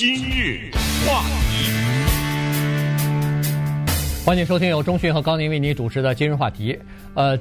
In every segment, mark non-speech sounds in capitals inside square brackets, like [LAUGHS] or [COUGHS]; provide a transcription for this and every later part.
今日话题，欢迎收听由中讯和高宁为您主持的今日话题。呃，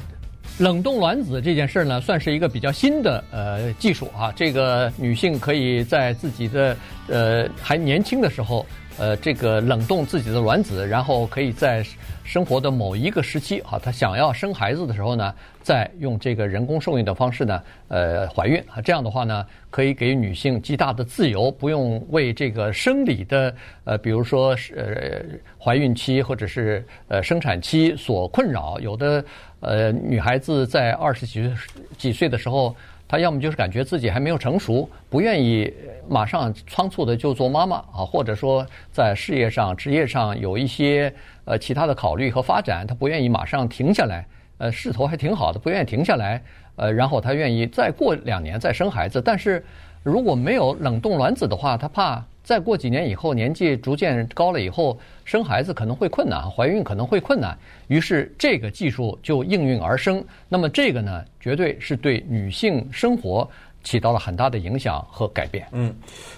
冷冻卵子这件事呢，算是一个比较新的呃技术啊。这个女性可以在自己的呃还年轻的时候。呃，这个冷冻自己的卵子，然后可以在生活的某一个时期啊，她想要生孩子的时候呢，再用这个人工受孕的方式呢，呃，怀孕啊，这样的话呢，可以给女性极大的自由，不用为这个生理的呃，比如说呃怀孕期或者是呃生产期所困扰。有的呃女孩子在二十几几岁的时候。他要么就是感觉自己还没有成熟，不愿意马上仓促的就做妈妈啊，或者说在事业上、职业上有一些呃其他的考虑和发展，他不愿意马上停下来，呃势头还挺好的，不愿意停下来，呃然后他愿意再过两年再生孩子，但是如果没有冷冻卵子的话，她怕。再过几年以后，年纪逐渐高了以后，生孩子可能会困难，怀孕可能会困难。于是这个技术就应运而生。那么这个呢，绝对是对女性生活起到了很大的影响和改变。嗯，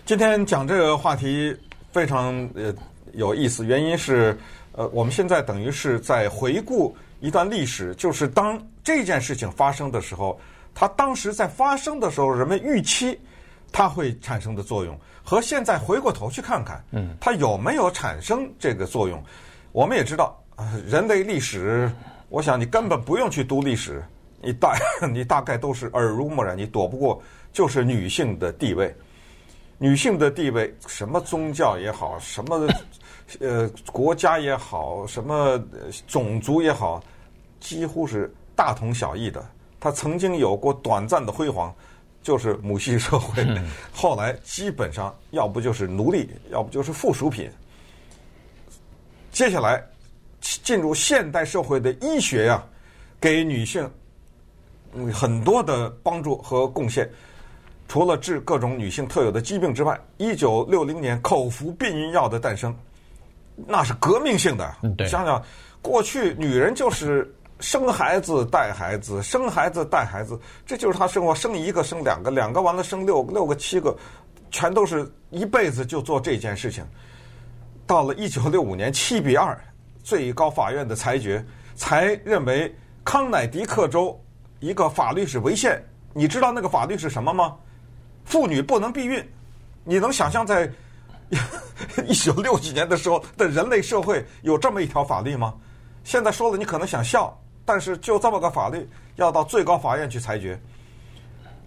今天讲这个话题非常呃有意思，原因是呃我们现在等于是在回顾一段历史，就是当这件事情发生的时候，它当时在发生的时候，人们预期它会产生的作用。和现在回过头去看看，嗯，它有没有产生这个作用？我们也知道，人类历史，我想你根本不用去读历史，你大 [LAUGHS] 你大概都是耳濡目染，你躲不过，就是女性的地位。女性的地位，什么宗教也好，什么呃国家也好，什么种族也好，几乎是大同小异的。它曾经有过短暂的辉煌。就是母系社会，[LAUGHS] 后来基本上要不就是奴隶，要不就是附属品。接下来进入现代社会的医学呀，给女性很多的帮助和贡献。除了治各种女性特有的疾病之外，一九六零年口服避孕药的诞生，那是革命性的。想想过去女人就是。生孩子带孩子，生孩子带孩子，这就是他生活。生一个，生两个，两个完了生六个，六个七个，全都是一辈子就做这件事情。到了一九六五年七比二，最高法院的裁决才认为康乃狄克州一个法律是违宪。你知道那个法律是什么吗？妇女不能避孕。你能想象在 [LAUGHS] 一九六几年的时候的人类社会有这么一条法律吗？现在说了，你可能想笑。但是就这么个法律，要到最高法院去裁决，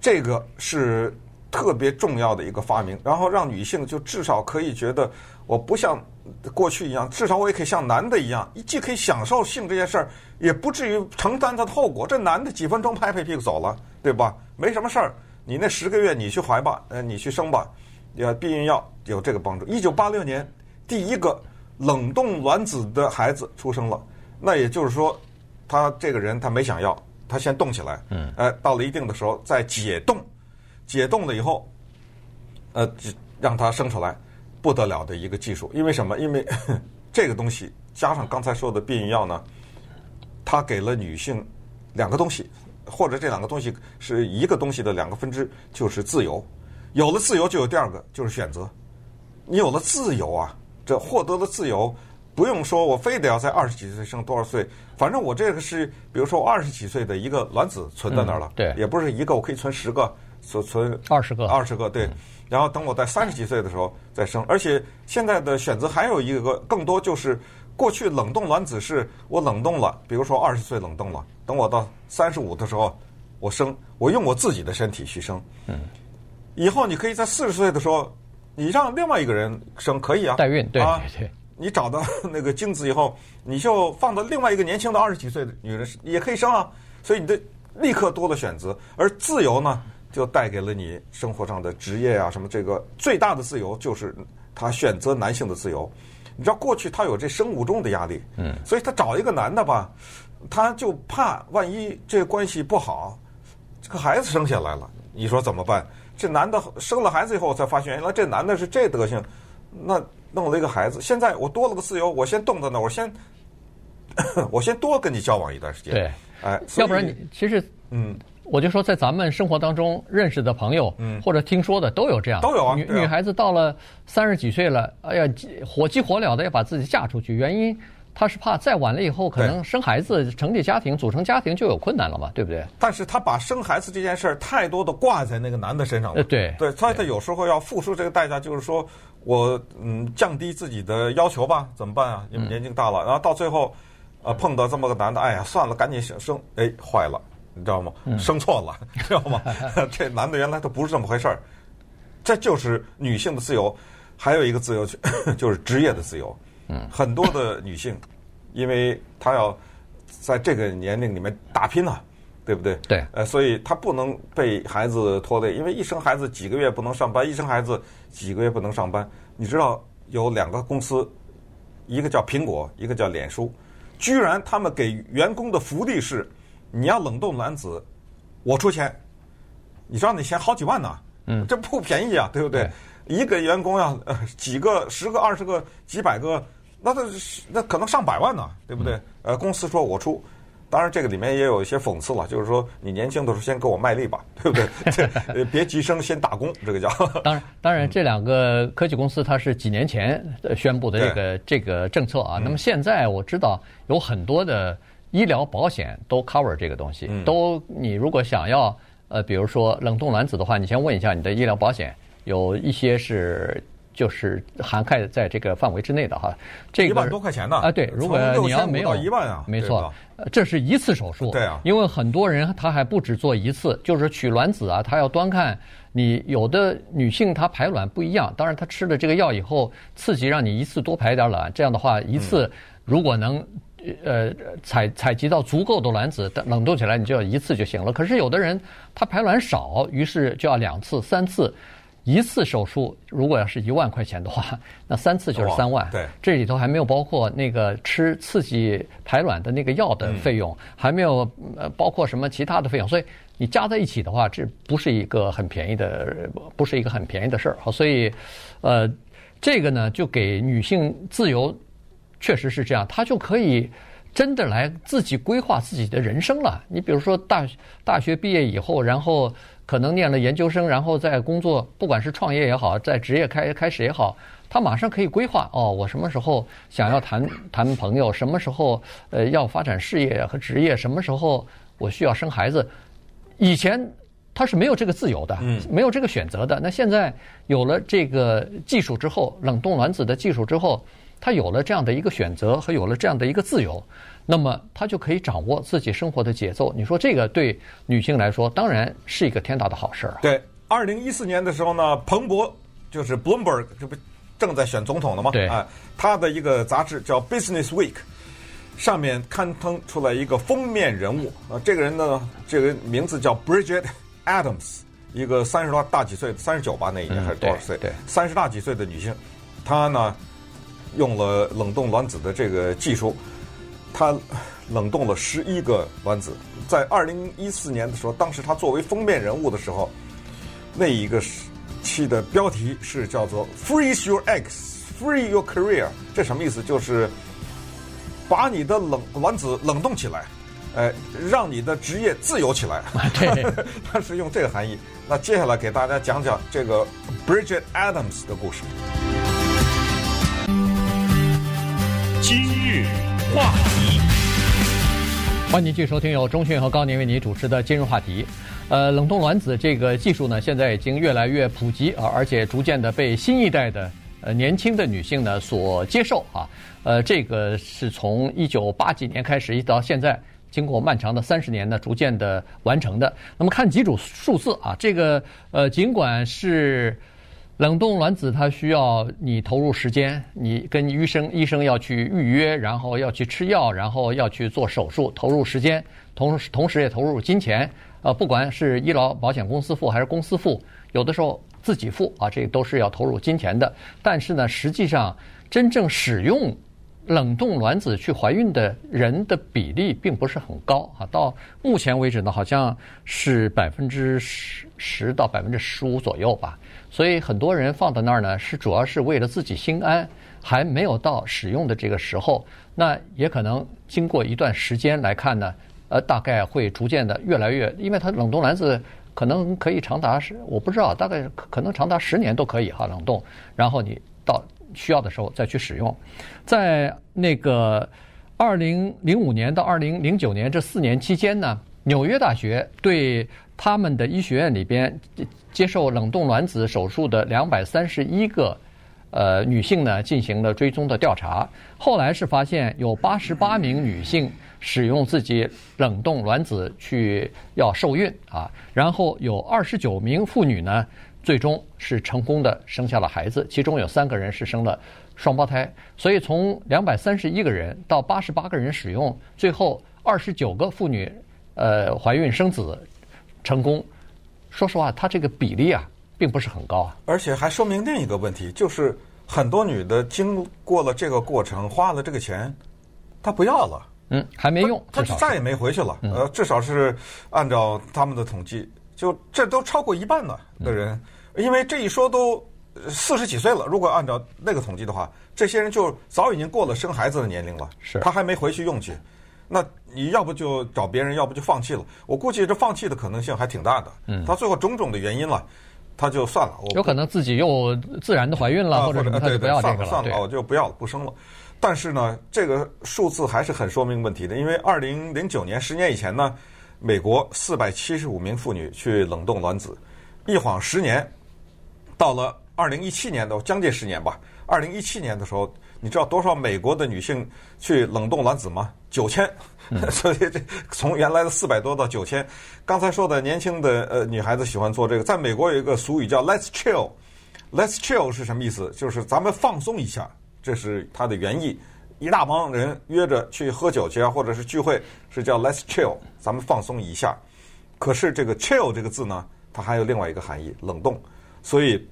这个是特别重要的一个发明。然后让女性就至少可以觉得，我不像过去一样，至少我也可以像男的一样，既可以享受性这件事儿，也不至于承担它的后果。这男的几分钟拍拍屁股走了，对吧？没什么事儿。你那十个月你去怀吧，呃，你去生吧，要避孕药有这个帮助。一九八六年，第一个冷冻卵子的孩子出生了，那也就是说。他这个人他没想要，他先动起来，嗯，哎，到了一定的时候再解冻，解冻了以后，呃，让他生出来，不得了的一个技术。因为什么？因为 [LAUGHS] 这个东西加上刚才说的避孕药呢，它给了女性两个东西，或者这两个东西是一个东西的两个分支，就是自由。有了自由，就有第二个，就是选择。你有了自由啊，这获得了自由。不用说，我非得要在二十几岁生多少岁，反正我这个是，比如说我二十几岁的一个卵子存在那儿了，对，也不是一个，我可以存十个，存存二十个，二十个，对。然后等我在三十几岁的时候再生，而且现在的选择还有一个更多，就是过去冷冻卵子是我冷冻了，比如说二十岁冷冻了，等我到三十五的时候我生，我用我自己的身体去生。嗯。以后你可以在四十岁的时候，你让另外一个人生可以啊，代孕，对对。你找到 [LAUGHS] 那个精子以后，你就放到另外一个年轻的二十几岁的女人也可以生啊，所以你的立刻多了选择，而自由呢，就带给了你生活上的职业啊什么，这个最大的自由就是他选择男性的自由。你知道过去他有这生物钟的压力，嗯，所以他找一个男的吧，他就怕万一这关系不好，这个孩子生下来了，你说怎么办？这男的生了孩子以后才发现，原来这男的是这德行，那。弄了一个孩子，现在我多了个自由，我先冻在那，我先，[COUGHS] 我先多跟你交往一段时间。对，哎，要不然你其实，嗯，我就说，在咱们生活当中认识的朋友，嗯，或者听说的都有这样，都有啊。女女孩子到了三十几岁了，哎呀，火急火燎的要把自己嫁出去，原因她是怕再晚了以后可能生孩子、成立家庭、组成家庭就有困难了嘛，对不对？但是她把生孩子这件事儿太多的挂在那个男的身上了，对。对，所以她有时候要付出这个代价，就是说我嗯降低自己的要求吧，怎么办啊？因为年纪大了，然后到最后，呃，碰到这么个男的，哎呀，算了，赶紧生生，哎，坏了。你知道吗？生错了，[LAUGHS] 知道吗？[LAUGHS] 这男的原来他不是这么回事儿，这就是女性的自由。还有一个自由，[LAUGHS] 就是职业的自由。嗯，很多的女性，因为她要在这个年龄里面打拼呐，对不对？对。呃，所以他不能被孩子拖累，因为一生孩子几个月不能上班，一生孩子几个月不能上班。你知道有两个公司，一个叫苹果，一个叫脸书，居然他们给员工的福利是。你要冷冻卵子，我出钱，你知道那钱好几万呢，嗯，这不便宜啊，对不对？对，一个员工要呃几个、十个、二十个、几百个，那他那可能上百万呢，对不对？嗯、呃，公司说我出，当然这个里面也有一些讽刺了，就是说你年轻的时候先给我卖力吧，[LAUGHS] 对不对？[LAUGHS] 别急生，先打工，这个叫。[LAUGHS] 当然，当然这两个科技公司它是几年前宣布的这个这个政策啊，那么现在我知道有很多的。医疗保险都 cover 这个东西，都你如果想要呃，比如说冷冻卵子的话，你先问一下你的医疗保险，有一些是就是涵盖在这个范围之内的哈。这个一万多块钱呢啊，对，如果你要没有一万啊，没错，这是一次手术，对啊，因为很多人他还不止做一次，就是取卵子啊，他要端看你有的女性她排卵不一样，当然她吃了这个药以后刺激让你一次多排点卵，这样的话一次如果能。呃，采采集到足够的卵子，冷冻起来，你就要一次就行了。可是有的人他排卵少，于是就要两次、三次。一次手术如果要是一万块钱的话，[LAUGHS] 那三次就是三万。对，这里头还没有包括那个吃刺激排卵的那个药的费用，还没有呃包括什么其他的费用。所以你加在一起的话，这不是一个很便宜的，不是一个很便宜的事儿。好，所以呃，这个呢，就给女性自由。确实是这样，她就可以真的来自己规划自己的人生了。你比如说大大学毕业以后，然后可能念了研究生，然后在工作，不管是创业也好，在职业开开始也好，他马上可以规划哦，我什么时候想要谈谈朋友，什么时候呃要发展事业和职业，什么时候我需要生孩子。以前他是没有这个自由的，没有这个选择的。那现在有了这个技术之后，冷冻卵子的技术之后。他有了这样的一个选择和有了这样的一个自由，那么他就可以掌握自己生活的节奏。你说这个对女性来说当然是一个天大的好事儿。对，二零一四年的时候呢，彭博就是 Bloomberg，这不正在选总统了吗？对啊，他的一个杂志叫 Business Week，上面刊登出来一个封面人物啊，这个人呢，这个名字叫 Bridget Adams，一个三十多大几岁，三十九吧，那一年还是多少岁？对，三十大几岁的女性，她呢，用了冷冻卵子的这个技术，他冷冻了十一个卵子。在二零一四年的时候，当时他作为封面人物的时候，那一个期的标题是叫做 “Freeze your eggs, free your career”。这什么意思？就是把你的冷卵子冷冻起来，哎，让你的职业自由起来。对，[LAUGHS] 他是用这个含义。那接下来给大家讲讲这个 Bridget Adams 的故事。话题，欢迎继续收听由钟讯和高宁为您主持的今日话题。呃，冷冻卵子这个技术呢，现在已经越来越普及啊，而且逐渐的被新一代的呃年轻的女性呢所接受啊。呃，这个是从一九八几年开始，一直到现在，经过漫长的三十年呢，逐渐的完成的。那么看几组数字啊，这个呃，尽管是。冷冻卵子它需要你投入时间，你跟医生，医生要去预约，然后要去吃药，然后要去做手术，投入时间，同时同时也投入金钱。呃，不管是医疗保险公司付还是公司付，有的时候自己付啊，这都是要投入金钱的。但是呢，实际上真正使用冷冻卵子去怀孕的人的比例并不是很高啊。到目前为止呢，好像是百分之十十到百分之十五左右吧。所以很多人放在那儿呢，是主要是为了自己心安，还没有到使用的这个时候。那也可能经过一段时间来看呢，呃，大概会逐渐的越来越，因为它冷冻卵子可能可以长达是我不知道，大概可能长达十年都可以哈冷冻，然后你到需要的时候再去使用，在那个二零零五年到二零零九年这四年期间呢，纽约大学对他们的医学院里边接受冷冻卵子手术的两百三十一个。呃，女性呢进行了追踪的调查，后来是发现有八十八名女性使用自己冷冻卵子去要受孕啊，然后有二十九名妇女呢最终是成功的生下了孩子，其中有三个人是生了双胞胎，所以从两百三十一个人到八十八个人使用，最后二十九个妇女呃怀孕生子成功，说实话，它这个比例啊。并不是很高啊，而且还说明另一个问题，就是很多女的经过了这个过程，花了这个钱，她不要了，嗯，还没用，她再也没回去了。呃，至少是按照他们的统计，就这都超过一半了的人，因为这一说都四十几岁了。如果按照那个统计的话，这些人就早已经过了生孩子的年龄了，是，他还没回去用去，那你要不就找别人，要不就放弃了。我估计这放弃的可能性还挺大的。嗯，他最后种种的原因了。他就算了，有可能自己又自然的怀孕了，啊、或者他就不要这个了。算了，我就不要了，不生了。但是呢，这个数字还是很说明问题的，因为二零零九年，十年以前呢，美国四百七十五名妇女去冷冻卵子，一晃十年，到了二零一七年的将近十年吧，二零一七年的时候，你知道多少美国的女性去冷冻卵子吗？九千。[LAUGHS] 所以这从原来的四百多到九千，刚才说的年轻的呃女孩子喜欢做这个，在美国有一个俗语叫 “Let's chill”。Let's chill 是什么意思？就是咱们放松一下，这是它的原意。一大帮人约着去喝酒去啊，或者是聚会，是叫 “Let's chill”，咱们放松一下。可是这个 “chill” 这个字呢，它还有另外一个含义，冷冻。所以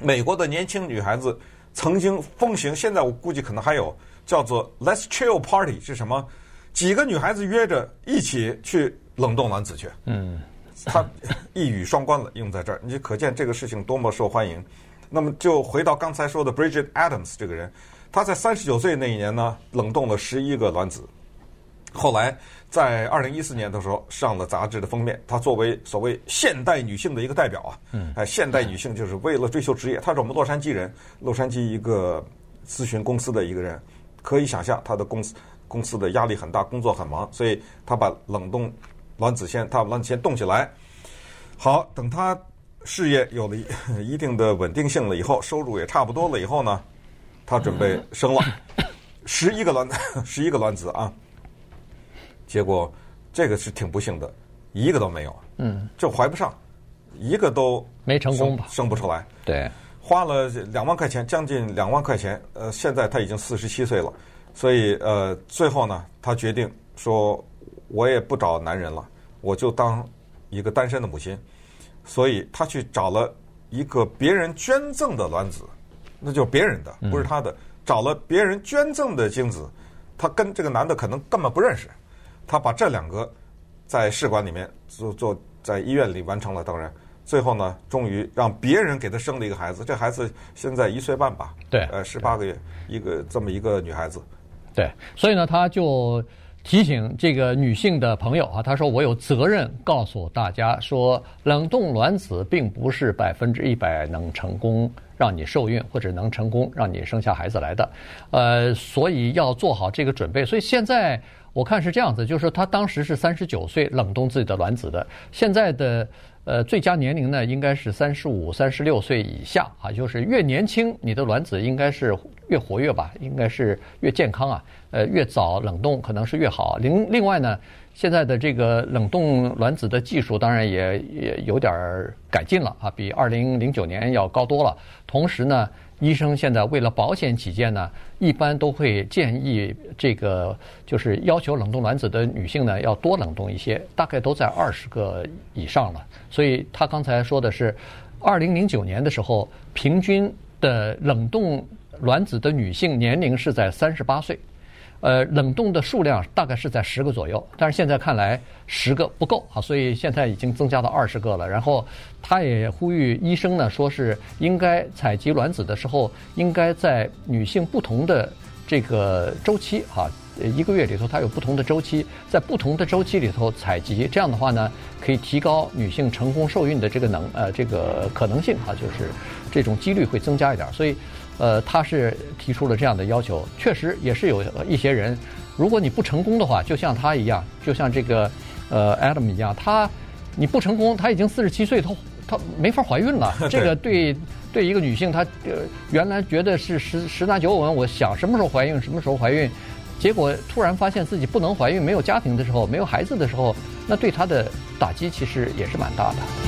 美国的年轻女孩子曾经风行，现在我估计可能还有叫做 “Let's chill party” 是什么？几个女孩子约着一起去冷冻卵子去，嗯，他一语双关了，用在这儿，你就可见这个事情多么受欢迎。那么就回到刚才说的 Bridget Adams 这个人，她在三十九岁那一年呢，冷冻了十一个卵子，后来在二零一四年的时候上了杂志的封面。她作为所谓现代女性的一个代表啊，嗯，哎，现代女性就是为了追求职业。她是我们洛杉矶人，洛杉矶一个咨询公司的一个人，可以想象她的公司。公司的压力很大，工作很忙，所以她把冷冻卵子先，她把卵子先冻起来。好，等她事业有了一定的稳定性了以后，收入也差不多了以后呢，她准备生 [COUGHS] 了十一个卵，十一个卵子啊。结果这个是挺不幸的，一个都没有。嗯，就怀不上，一个都没成功吧，生不出来。对，花了两万块钱，将近两万块钱。呃，现在他已经四十七岁了。所以，呃，最后呢，他决定说，我也不找男人了，我就当一个单身的母亲。所以，他去找了一个别人捐赠的卵子，那就是别人的，不是他的。找了别人捐赠的精子，他跟这个男的可能根本不认识。他把这两个在试管里面做做，在医院里完成了。当然，最后呢，终于让别人给他生了一个孩子。这孩子现在一岁半吧？对，呃，十八个月，一个这么一个女孩子。对，所以呢，他就提醒这个女性的朋友啊，她说：“我有责任告诉大家，说冷冻卵子并不是百分之一百能成功让你受孕，或者能成功让你生下孩子来的。呃，所以要做好这个准备。所以现在我看是这样子，就是说他当时是三十九岁冷冻自己的卵子的，现在的。”呃，最佳年龄呢，应该是三十五、三十六岁以下啊，就是越年轻，你的卵子应该是越活跃吧，应该是越健康啊。呃，越早冷冻可能是越好。另另外呢，现在的这个冷冻卵子的技术当然也也有点改进了啊，比二零零九年要高多了。同时呢。医生现在为了保险起见呢，一般都会建议这个就是要求冷冻卵子的女性呢要多冷冻一些，大概都在二十个以上了。所以他刚才说的是，二零零九年的时候，平均的冷冻卵子的女性年龄是在三十八岁。呃，冷冻的数量大概是在十个左右，但是现在看来十个不够啊，所以现在已经增加到二十个了。然后他也呼吁医生呢，说是应该采集卵子的时候，应该在女性不同的这个周期啊，一个月里头它有不同的周期，在不同的周期里头采集，这样的话呢，可以提高女性成功受孕的这个能呃这个可能性啊，就是这种几率会增加一点。所以，呃，他是提出了这样的要求，确实也是有一些人，如果你不成功的话，就像他一样，就像这个呃 Adam 一样，他你不成功，他已经四十七岁，他他没法怀孕了，[LAUGHS] 这个对。对一个女性，她呃原来觉得是十十拿九稳，我想什么时候怀孕什么时候怀孕，结果突然发现自己不能怀孕，没有家庭的时候，没有孩子的时候，那对她的打击其实也是蛮大的。